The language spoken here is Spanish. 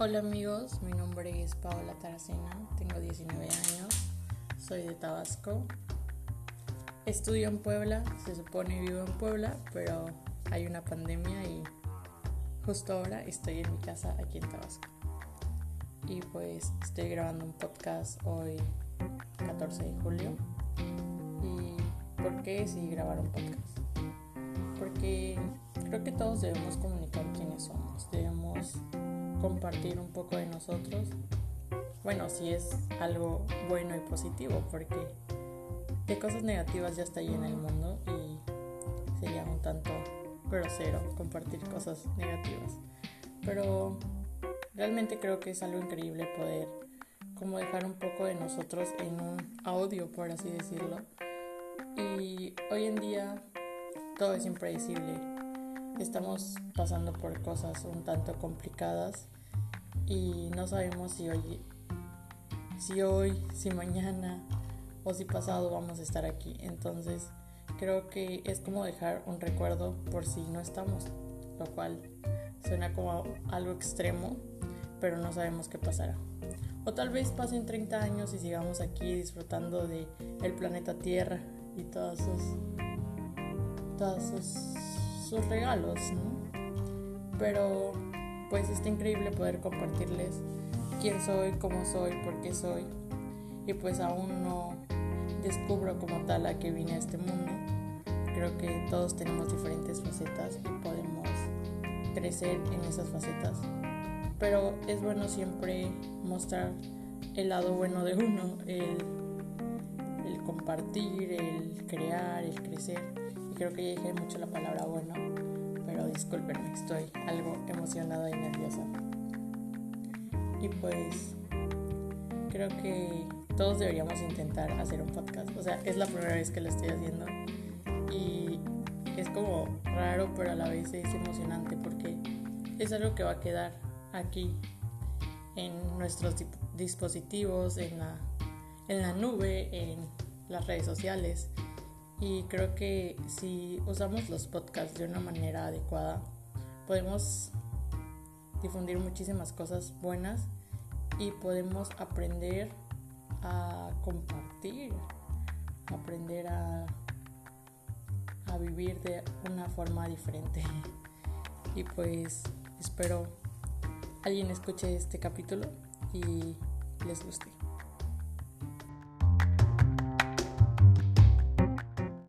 Hola amigos, mi nombre es Paola Taracena, tengo 19 años, soy de Tabasco. Estudio en Puebla, se supone vivo en Puebla, pero hay una pandemia y justo ahora estoy en mi casa aquí en Tabasco. Y pues estoy grabando un podcast hoy 14 de julio. ¿Y por qué decidí grabar un podcast? Porque creo que todos debemos comunicar quiénes somos, debemos compartir un poco de nosotros. Bueno, si es algo bueno y positivo, porque de cosas negativas ya está en el mundo y sería un tanto grosero compartir cosas negativas. Pero realmente creo que es algo increíble poder como dejar un poco de nosotros en un audio, por así decirlo. Y hoy en día todo es impredecible estamos pasando por cosas un tanto complicadas y no sabemos si hoy, si hoy, si mañana o si pasado vamos a estar aquí. Entonces creo que es como dejar un recuerdo por si no estamos, lo cual suena como algo extremo, pero no sabemos qué pasará. O tal vez pasen 30 años y sigamos aquí disfrutando de el planeta Tierra y todos sus todos sus sus regalos, ¿no? Pero pues está increíble poder compartirles quién soy, cómo soy, por qué soy. Y pues aún no descubro como tal a que vine a este mundo. Creo que todos tenemos diferentes facetas y podemos crecer en esas facetas. Pero es bueno siempre mostrar el lado bueno de uno, el, compartir, el crear, el crecer creo que ya dije mucho la palabra bueno, pero discúlpenme, estoy algo emocionada y nerviosa. Y pues creo que todos deberíamos intentar hacer un podcast. O sea, es la primera vez que lo estoy haciendo y es como raro, pero a la vez es emocionante porque es algo que va a quedar aquí en nuestros dispositivos, en la, en la nube, en las redes sociales y creo que si usamos los podcasts de una manera adecuada, podemos difundir muchísimas cosas buenas y podemos aprender a compartir, aprender a, a vivir de una forma diferente. Y pues espero alguien escuche este capítulo y les guste.